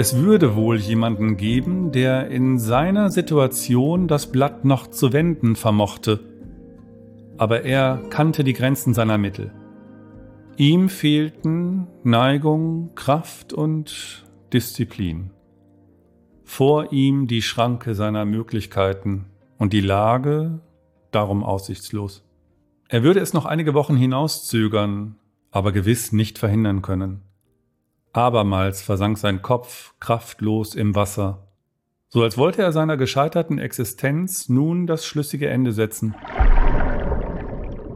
Es würde wohl jemanden geben, der in seiner Situation das Blatt noch zu wenden vermochte, aber er kannte die Grenzen seiner Mittel. Ihm fehlten Neigung, Kraft und Disziplin. Vor ihm die Schranke seiner Möglichkeiten und die Lage darum aussichtslos. Er würde es noch einige Wochen hinauszögern, aber gewiss nicht verhindern können. Abermals versank sein Kopf kraftlos im Wasser, so als wollte er seiner gescheiterten Existenz nun das schlüssige Ende setzen.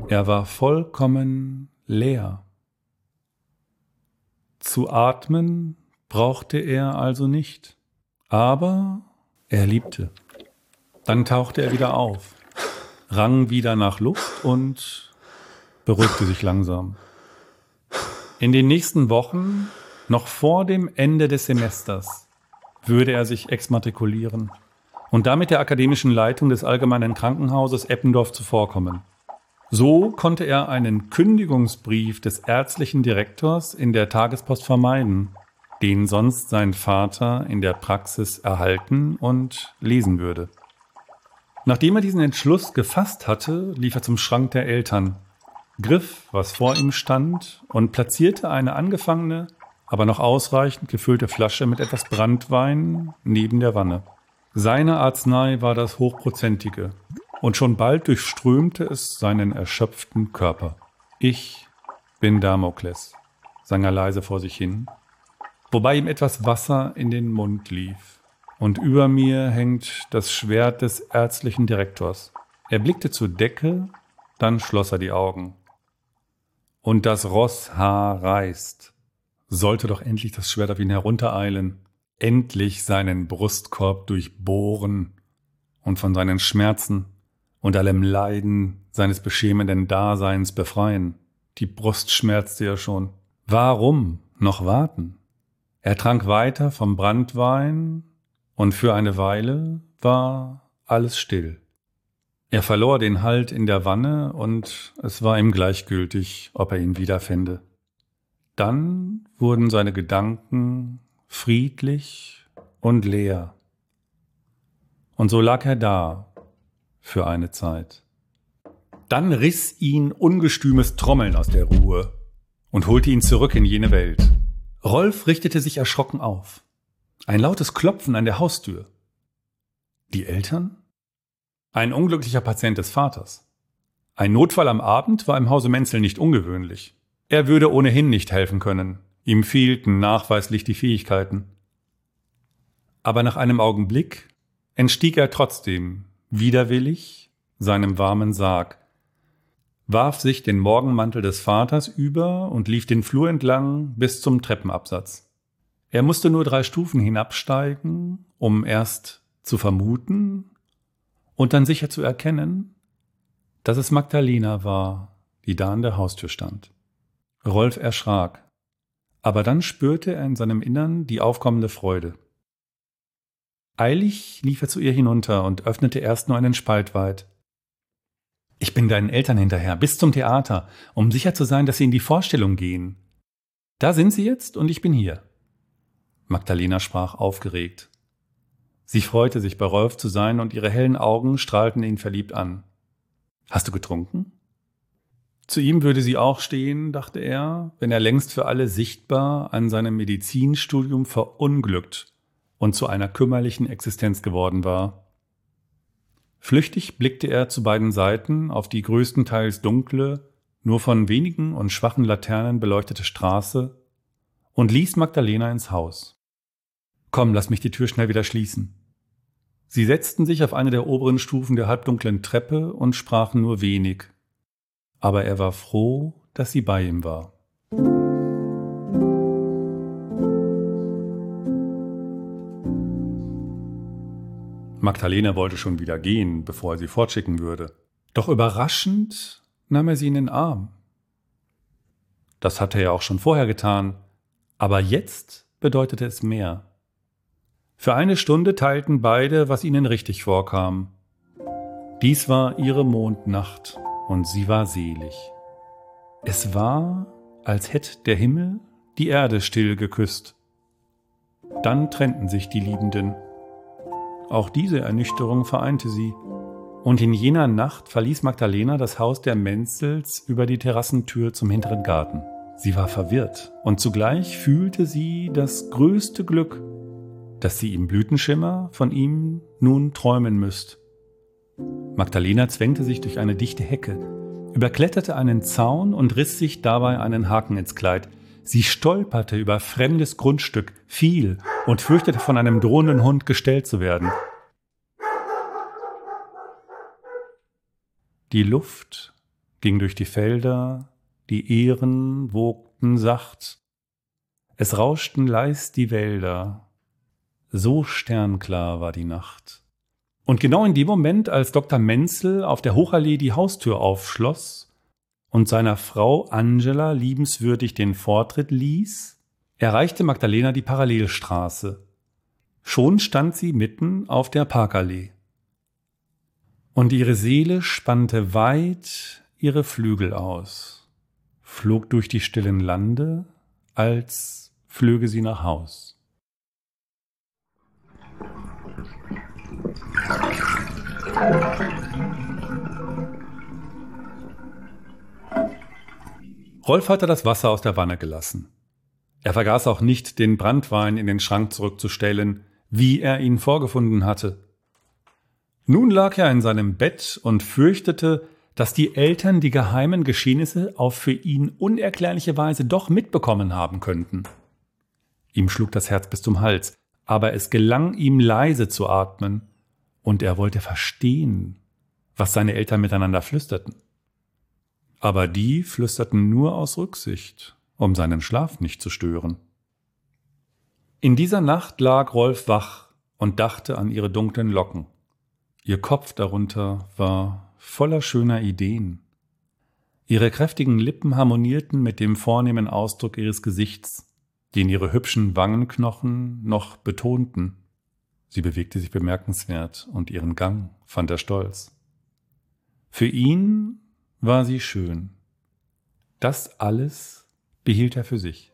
Er war vollkommen leer. Zu atmen brauchte er also nicht, aber er liebte. Dann tauchte er wieder auf, rang wieder nach Luft und beruhigte sich langsam. In den nächsten Wochen noch vor dem Ende des Semesters würde er sich exmatrikulieren und damit der akademischen Leitung des Allgemeinen Krankenhauses Eppendorf zuvorkommen. So konnte er einen Kündigungsbrief des ärztlichen Direktors in der Tagespost vermeiden, den sonst sein Vater in der Praxis erhalten und lesen würde. Nachdem er diesen Entschluss gefasst hatte, lief er zum Schrank der Eltern, griff, was vor ihm stand, und platzierte eine angefangene, aber noch ausreichend gefüllte Flasche mit etwas Brandwein neben der Wanne. Seine Arznei war das hochprozentige, und schon bald durchströmte es seinen erschöpften Körper. Ich bin Damokles, sang er leise vor sich hin, wobei ihm etwas Wasser in den Mund lief. Und über mir hängt das Schwert des ärztlichen Direktors. Er blickte zur Decke, dann schloss er die Augen. Und das Rosshaar reißt sollte doch endlich das Schwert auf ihn heruntereilen, endlich seinen Brustkorb durchbohren und von seinen Schmerzen und allem Leiden seines beschämenden Daseins befreien. Die Brust schmerzte ja schon. Warum noch warten? Er trank weiter vom Brandwein und für eine Weile war alles still. Er verlor den Halt in der Wanne und es war ihm gleichgültig, ob er ihn wiederfände. Dann wurden seine Gedanken friedlich und leer. Und so lag er da für eine Zeit. Dann riss ihn ungestümes Trommeln aus der Ruhe und holte ihn zurück in jene Welt. Rolf richtete sich erschrocken auf. Ein lautes Klopfen an der Haustür. Die Eltern? Ein unglücklicher Patient des Vaters. Ein Notfall am Abend war im Hause Menzel nicht ungewöhnlich. Er würde ohnehin nicht helfen können. Ihm fehlten nachweislich die Fähigkeiten. Aber nach einem Augenblick entstieg er trotzdem, widerwillig, seinem warmen Sarg, warf sich den Morgenmantel des Vaters über und lief den Flur entlang bis zum Treppenabsatz. Er musste nur drei Stufen hinabsteigen, um erst zu vermuten und dann sicher zu erkennen, dass es Magdalena war, die da an der Haustür stand. Rolf erschrak, aber dann spürte er in seinem Innern die aufkommende Freude. Eilig lief er zu ihr hinunter und öffnete erst nur einen Spalt weit. Ich bin deinen Eltern hinterher, bis zum Theater, um sicher zu sein, dass sie in die Vorstellung gehen. Da sind sie jetzt und ich bin hier. Magdalena sprach aufgeregt. Sie freute sich, bei Rolf zu sein, und ihre hellen Augen strahlten ihn verliebt an. Hast du getrunken? Zu ihm würde sie auch stehen, dachte er, wenn er längst für alle sichtbar an seinem Medizinstudium verunglückt und zu einer kümmerlichen Existenz geworden war. Flüchtig blickte er zu beiden Seiten auf die größtenteils dunkle, nur von wenigen und schwachen Laternen beleuchtete Straße und ließ Magdalena ins Haus. Komm, lass mich die Tür schnell wieder schließen. Sie setzten sich auf eine der oberen Stufen der halbdunklen Treppe und sprachen nur wenig, aber er war froh, dass sie bei ihm war. Magdalena wollte schon wieder gehen, bevor er sie fortschicken würde. Doch überraschend nahm er sie in den Arm. Das hatte er auch schon vorher getan, aber jetzt bedeutete es mehr. Für eine Stunde teilten beide, was ihnen richtig vorkam. Dies war ihre Mondnacht und sie war selig. Es war, als hätte der Himmel die Erde still geküsst. Dann trennten sich die Liebenden. Auch diese Ernüchterung vereinte sie. Und in jener Nacht verließ Magdalena das Haus der Menzels über die Terrassentür zum hinteren Garten. Sie war verwirrt und zugleich fühlte sie das größte Glück, dass sie im Blütenschimmer von ihm nun träumen müsst. Magdalena zwängte sich durch eine dichte Hecke, überkletterte einen Zaun und riss sich dabei einen Haken ins Kleid. Sie stolperte über fremdes Grundstück, fiel und fürchtete von einem drohenden Hund gestellt zu werden. Die Luft ging durch die Felder, die Ähren wogten sacht, es rauschten leis die Wälder, so sternklar war die Nacht. Und genau in dem Moment, als Dr. Menzel auf der Hochallee die Haustür aufschloss und seiner Frau Angela liebenswürdig den Vortritt ließ, erreichte Magdalena die Parallelstraße. Schon stand sie mitten auf der Parkallee und ihre Seele spannte weit ihre Flügel aus, flog durch die stillen Lande, als flöge sie nach Haus. Rolf hatte das Wasser aus der Wanne gelassen. Er vergaß auch nicht, den Brandwein in den Schrank zurückzustellen, wie er ihn vorgefunden hatte. Nun lag er in seinem Bett und fürchtete, dass die Eltern die geheimen Geschehnisse auf für ihn unerklärliche Weise doch mitbekommen haben könnten. Ihm schlug das Herz bis zum Hals, aber es gelang ihm leise zu atmen, und er wollte verstehen, was seine Eltern miteinander flüsterten. Aber die flüsterten nur aus Rücksicht, um seinen Schlaf nicht zu stören. In dieser Nacht lag Rolf wach und dachte an ihre dunklen Locken. Ihr Kopf darunter war voller schöner Ideen. Ihre kräftigen Lippen harmonierten mit dem vornehmen Ausdruck ihres Gesichts, den ihre hübschen Wangenknochen noch betonten. Sie bewegte sich bemerkenswert und ihren Gang fand er stolz. Für ihn war sie schön. Das alles behielt er für sich.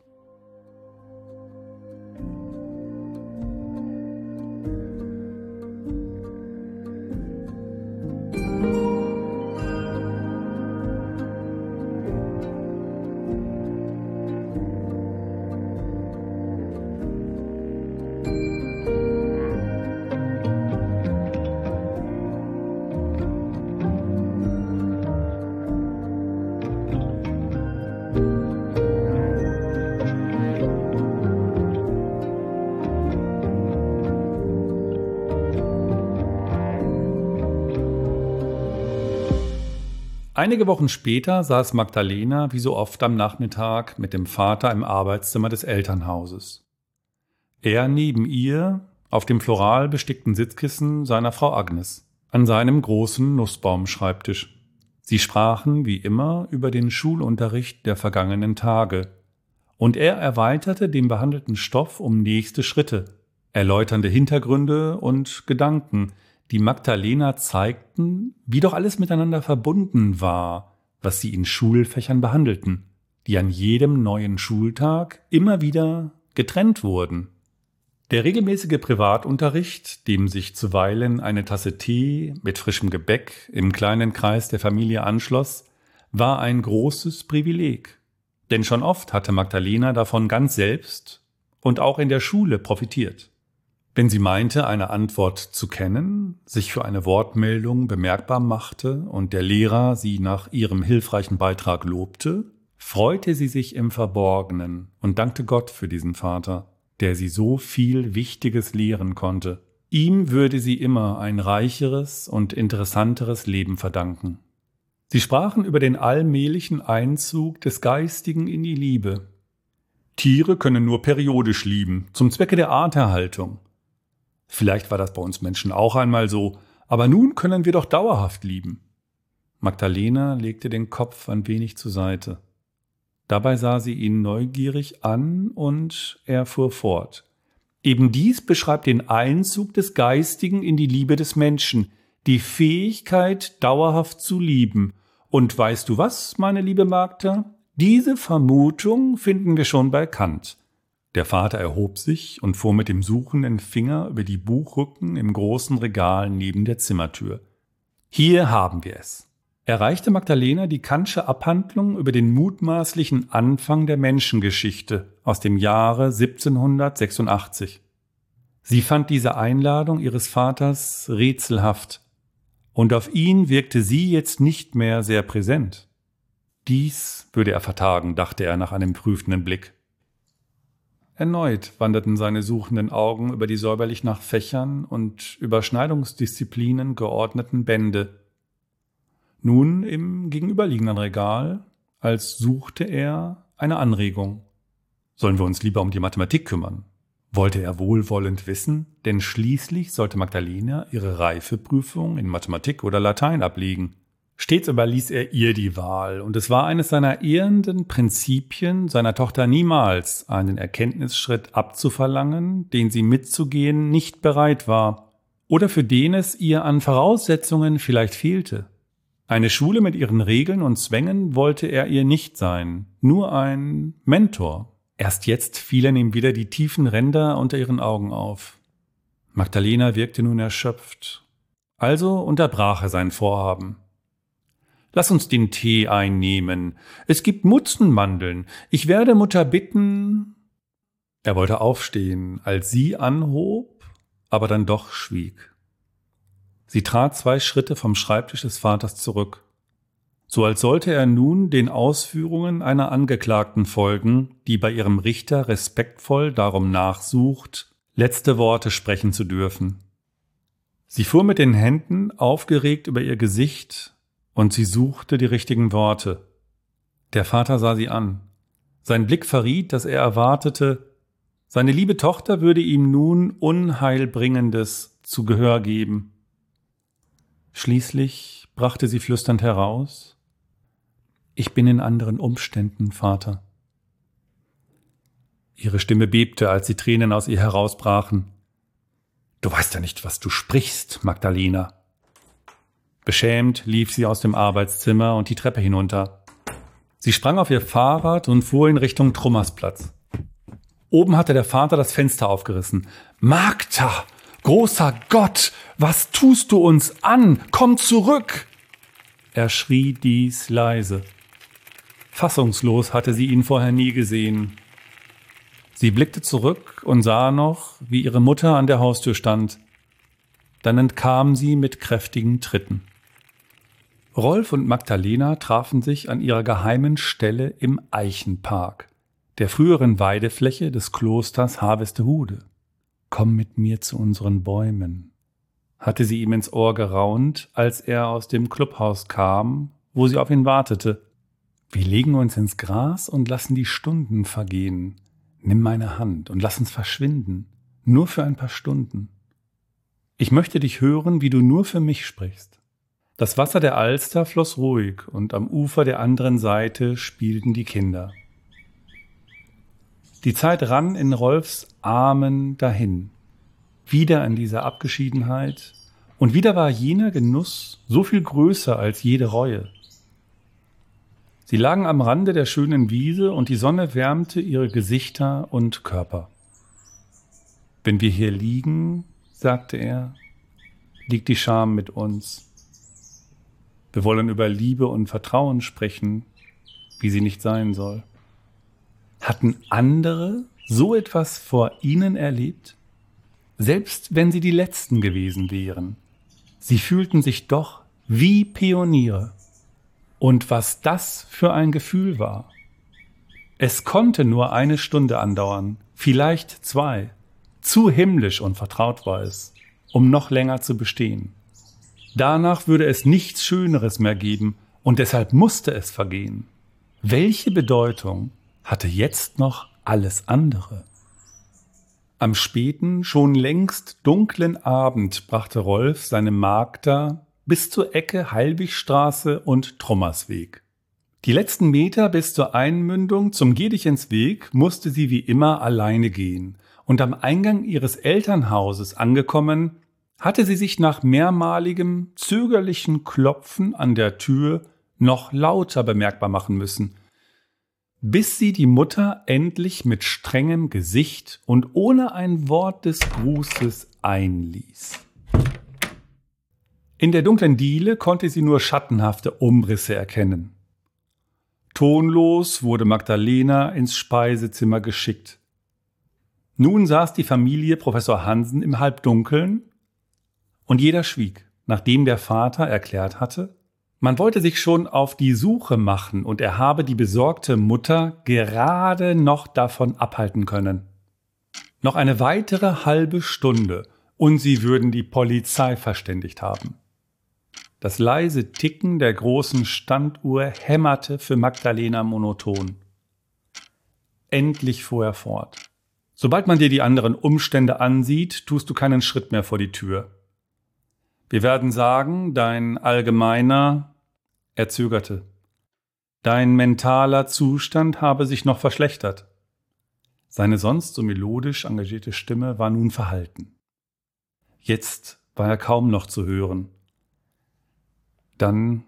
Einige Wochen später saß Magdalena wie so oft am Nachmittag mit dem Vater im Arbeitszimmer des Elternhauses. Er neben ihr auf dem floral bestickten Sitzkissen seiner Frau Agnes, an seinem großen Nussbaumschreibtisch. Sie sprachen wie immer über den Schulunterricht der vergangenen Tage, und er erweiterte den behandelten Stoff um nächste Schritte, erläuternde Hintergründe und Gedanken, die Magdalena zeigten, wie doch alles miteinander verbunden war, was sie in Schulfächern behandelten, die an jedem neuen Schultag immer wieder getrennt wurden. Der regelmäßige Privatunterricht, dem sich zuweilen eine Tasse Tee mit frischem Gebäck im kleinen Kreis der Familie anschloss, war ein großes Privileg. Denn schon oft hatte Magdalena davon ganz selbst und auch in der Schule profitiert. Wenn sie meinte, eine Antwort zu kennen, sich für eine Wortmeldung bemerkbar machte und der Lehrer sie nach ihrem hilfreichen Beitrag lobte, freute sie sich im Verborgenen und dankte Gott für diesen Vater, der sie so viel Wichtiges lehren konnte. Ihm würde sie immer ein reicheres und interessanteres Leben verdanken. Sie sprachen über den allmählichen Einzug des Geistigen in die Liebe. Tiere können nur periodisch lieben, zum Zwecke der Arterhaltung. Vielleicht war das bei uns Menschen auch einmal so, aber nun können wir doch dauerhaft lieben. Magdalena legte den Kopf ein wenig zur Seite. Dabei sah sie ihn neugierig an und er fuhr fort. Eben dies beschreibt den Einzug des Geistigen in die Liebe des Menschen, die Fähigkeit, dauerhaft zu lieben. Und weißt du was, meine liebe Magda? Diese Vermutung finden wir schon bei Kant. Der Vater erhob sich und fuhr mit dem suchenden Finger über die Buchrücken im großen Regal neben der Zimmertür. Hier haben wir es. Er reichte Magdalena die Kantsche Abhandlung über den mutmaßlichen Anfang der Menschengeschichte aus dem Jahre 1786. Sie fand diese Einladung ihres Vaters rätselhaft, und auf ihn wirkte sie jetzt nicht mehr sehr präsent. Dies würde er vertagen, dachte er nach einem prüfenden Blick. Erneut wanderten seine suchenden Augen über die säuberlich nach Fächern und Überschneidungsdisziplinen geordneten Bände. Nun im gegenüberliegenden Regal, als suchte er eine Anregung. Sollen wir uns lieber um die Mathematik kümmern? Wollte er wohlwollend wissen, denn schließlich sollte Magdalena ihre Reifeprüfung in Mathematik oder Latein ablegen. Stets überließ er ihr die Wahl, und es war eines seiner ehrenden Prinzipien, seiner Tochter niemals einen Erkenntnisschritt abzuverlangen, den sie mitzugehen nicht bereit war, oder für den es ihr an Voraussetzungen vielleicht fehlte. Eine Schule mit ihren Regeln und Zwängen wollte er ihr nicht sein, nur ein Mentor. Erst jetzt fielen ihm wieder die tiefen Ränder unter ihren Augen auf. Magdalena wirkte nun erschöpft. Also unterbrach er sein Vorhaben. Lass uns den Tee einnehmen. Es gibt Mutzenmandeln. Ich werde Mutter bitten. Er wollte aufstehen, als sie anhob, aber dann doch schwieg. Sie trat zwei Schritte vom Schreibtisch des Vaters zurück, so als sollte er nun den Ausführungen einer Angeklagten folgen, die bei ihrem Richter respektvoll darum nachsucht, letzte Worte sprechen zu dürfen. Sie fuhr mit den Händen aufgeregt über ihr Gesicht und sie suchte die richtigen Worte. Der Vater sah sie an. Sein Blick verriet, dass er erwartete, seine liebe Tochter würde ihm nun Unheilbringendes zu Gehör geben. Schließlich brachte sie flüsternd heraus Ich bin in anderen Umständen, Vater. Ihre Stimme bebte, als die Tränen aus ihr herausbrachen. Du weißt ja nicht, was du sprichst, Magdalena. Beschämt lief sie aus dem Arbeitszimmer und die Treppe hinunter. Sie sprang auf ihr Fahrrad und fuhr in Richtung Trummersplatz. Oben hatte der Vater das Fenster aufgerissen. Magda, großer Gott, was tust du uns an? Komm zurück! Er schrie dies leise. Fassungslos hatte sie ihn vorher nie gesehen. Sie blickte zurück und sah noch, wie ihre Mutter an der Haustür stand. Dann entkam sie mit kräftigen Tritten. Rolf und Magdalena trafen sich an ihrer geheimen Stelle im Eichenpark, der früheren Weidefläche des Klosters Harvestehude. Komm mit mir zu unseren Bäumen, hatte sie ihm ins Ohr geraunt, als er aus dem Clubhaus kam, wo sie auf ihn wartete. Wir legen uns ins Gras und lassen die Stunden vergehen. Nimm meine Hand und lass uns verschwinden, nur für ein paar Stunden. Ich möchte dich hören, wie du nur für mich sprichst. Das Wasser der Alster floss ruhig und am Ufer der anderen Seite spielten die Kinder. Die Zeit rann in Rolfs Armen dahin, wieder in dieser Abgeschiedenheit, und wieder war jener Genuss so viel größer als jede Reue. Sie lagen am Rande der schönen Wiese und die Sonne wärmte ihre Gesichter und Körper. Wenn wir hier liegen, sagte er, liegt die Scham mit uns. Wir wollen über Liebe und Vertrauen sprechen, wie sie nicht sein soll. Hatten andere so etwas vor ihnen erlebt? Selbst wenn sie die Letzten gewesen wären. Sie fühlten sich doch wie Pioniere. Und was das für ein Gefühl war. Es konnte nur eine Stunde andauern, vielleicht zwei. Zu himmlisch und vertraut war es, um noch länger zu bestehen. Danach würde es nichts Schöneres mehr geben, und deshalb musste es vergehen. Welche Bedeutung hatte jetzt noch alles andere? Am späten, schon längst dunklen Abend brachte Rolf seine Magda bis zur Ecke Heilwigstraße und Trommersweg. Die letzten Meter bis zur Einmündung zum Gedichensweg musste sie wie immer alleine gehen, und am Eingang ihres Elternhauses angekommen, hatte sie sich nach mehrmaligem zögerlichen Klopfen an der Tür noch lauter bemerkbar machen müssen. bis sie die Mutter endlich mit strengem Gesicht und ohne ein Wort des Grußes einließ. In der dunklen Diele konnte sie nur schattenhafte Umrisse erkennen. Tonlos wurde Magdalena ins Speisezimmer geschickt. Nun saß die Familie Professor Hansen im Halbdunkeln und jeder schwieg, nachdem der Vater erklärt hatte, man wollte sich schon auf die Suche machen und er habe die besorgte Mutter gerade noch davon abhalten können. Noch eine weitere halbe Stunde und sie würden die Polizei verständigt haben. Das leise Ticken der großen Standuhr hämmerte für Magdalena monoton. Endlich fuhr er fort. Sobald man dir die anderen Umstände ansieht, tust du keinen Schritt mehr vor die Tür. Wir werden sagen, dein allgemeiner, er zögerte, dein mentaler Zustand habe sich noch verschlechtert. Seine sonst so melodisch engagierte Stimme war nun verhalten. Jetzt war er kaum noch zu hören. Dann,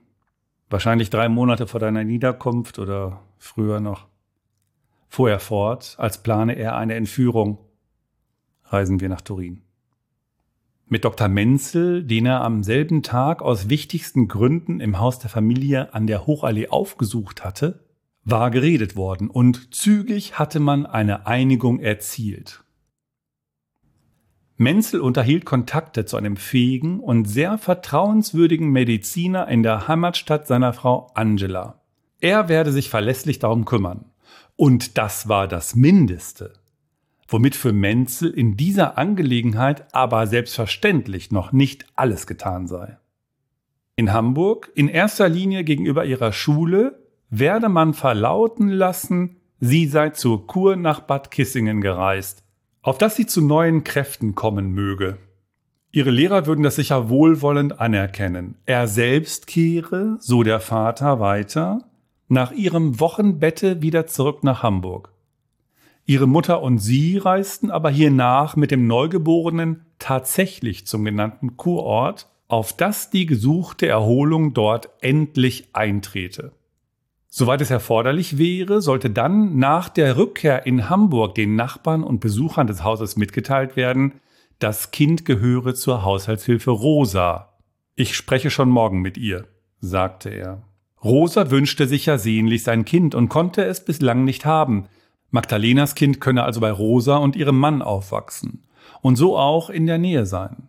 wahrscheinlich drei Monate vor deiner Niederkunft oder früher noch, fuhr er fort, als plane er eine Entführung. Reisen wir nach Turin. Mit Dr. Menzel, den er am selben Tag aus wichtigsten Gründen im Haus der Familie an der Hochallee aufgesucht hatte, war geredet worden und zügig hatte man eine Einigung erzielt. Menzel unterhielt Kontakte zu einem fähigen und sehr vertrauenswürdigen Mediziner in der Heimatstadt seiner Frau Angela. Er werde sich verlässlich darum kümmern. Und das war das Mindeste womit für Menzel in dieser Angelegenheit aber selbstverständlich noch nicht alles getan sei. In Hamburg, in erster Linie gegenüber ihrer Schule, werde man verlauten lassen, sie sei zur Kur nach Bad Kissingen gereist, auf dass sie zu neuen Kräften kommen möge. Ihre Lehrer würden das sicher wohlwollend anerkennen. Er selbst kehre, so der Vater weiter, nach ihrem Wochenbette wieder zurück nach Hamburg. Ihre Mutter und sie reisten aber hiernach mit dem Neugeborenen tatsächlich zum genannten Kurort, auf das die gesuchte Erholung dort endlich eintrete. Soweit es erforderlich wäre, sollte dann nach der Rückkehr in Hamburg den Nachbarn und Besuchern des Hauses mitgeteilt werden, das Kind gehöre zur Haushaltshilfe Rosa. Ich spreche schon morgen mit ihr, sagte er. Rosa wünschte sich ja sehnlich sein Kind und konnte es bislang nicht haben, Magdalenas Kind könne also bei Rosa und ihrem Mann aufwachsen und so auch in der Nähe sein.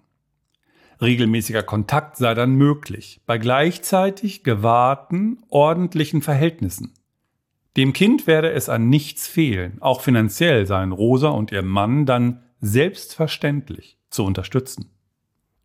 Regelmäßiger Kontakt sei dann möglich, bei gleichzeitig gewahrten, ordentlichen Verhältnissen. Dem Kind werde es an nichts fehlen, auch finanziell seien Rosa und ihr Mann dann selbstverständlich zu unterstützen.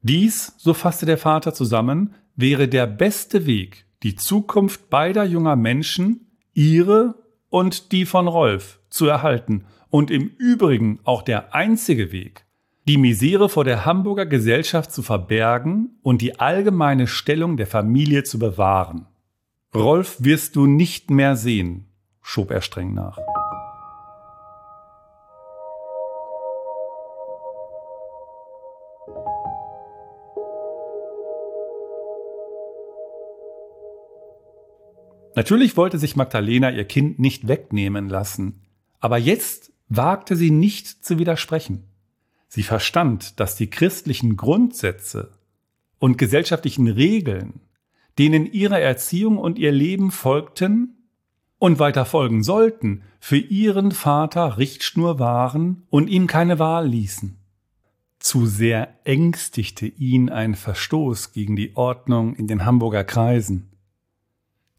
Dies, so fasste der Vater zusammen, wäre der beste Weg, die Zukunft beider junger Menschen, ihre und die von Rolf, zu erhalten und im Übrigen auch der einzige Weg, die Misere vor der Hamburger Gesellschaft zu verbergen und die allgemeine Stellung der Familie zu bewahren. Rolf wirst du nicht mehr sehen, schob er streng nach. Natürlich wollte sich Magdalena ihr Kind nicht wegnehmen lassen, aber jetzt wagte sie nicht zu widersprechen. Sie verstand, dass die christlichen Grundsätze und gesellschaftlichen Regeln, denen ihre Erziehung und ihr Leben folgten und weiter folgen sollten, für ihren Vater Richtschnur waren und ihm keine Wahl ließen. Zu sehr ängstigte ihn ein Verstoß gegen die Ordnung in den Hamburger Kreisen.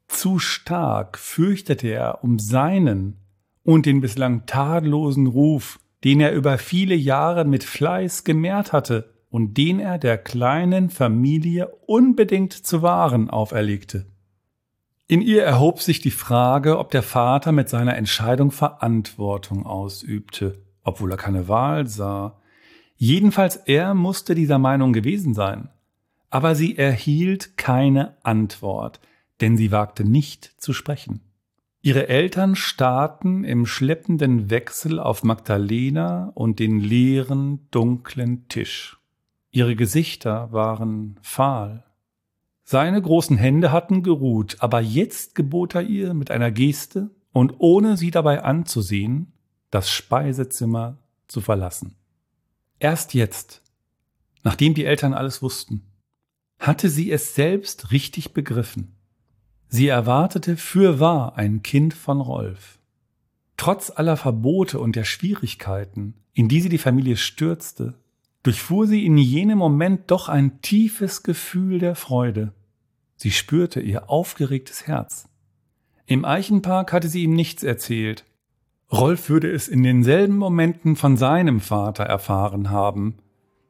Zu stark fürchtete er um seinen und den bislang tadellosen Ruf, den er über viele Jahre mit Fleiß gemehrt hatte und den er der kleinen Familie unbedingt zu wahren auferlegte. In ihr erhob sich die Frage, ob der Vater mit seiner Entscheidung Verantwortung ausübte, obwohl er keine Wahl sah. Jedenfalls er musste dieser Meinung gewesen sein. Aber sie erhielt keine Antwort, denn sie wagte nicht zu sprechen. Ihre Eltern starrten im schleppenden Wechsel auf Magdalena und den leeren, dunklen Tisch. Ihre Gesichter waren fahl. Seine großen Hände hatten geruht, aber jetzt gebot er ihr mit einer Geste und ohne sie dabei anzusehen, das Speisezimmer zu verlassen. Erst jetzt, nachdem die Eltern alles wussten, hatte sie es selbst richtig begriffen. Sie erwartete fürwahr ein Kind von Rolf. Trotz aller Verbote und der Schwierigkeiten, in die sie die Familie stürzte, durchfuhr sie in jenem Moment doch ein tiefes Gefühl der Freude. Sie spürte ihr aufgeregtes Herz. Im Eichenpark hatte sie ihm nichts erzählt. Rolf würde es in denselben Momenten von seinem Vater erfahren haben,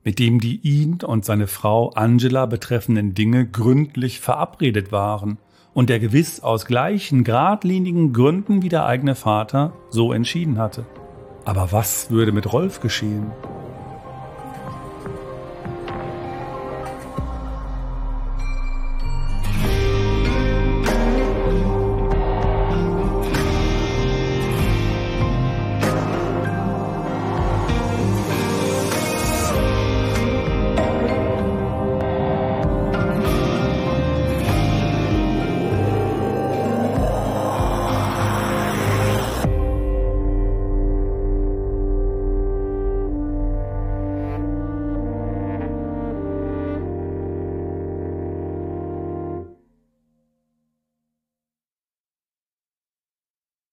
mit dem die ihn und seine Frau Angela betreffenden Dinge gründlich verabredet waren und der gewiss aus gleichen geradlinigen Gründen wie der eigene Vater so entschieden hatte. Aber was würde mit Rolf geschehen?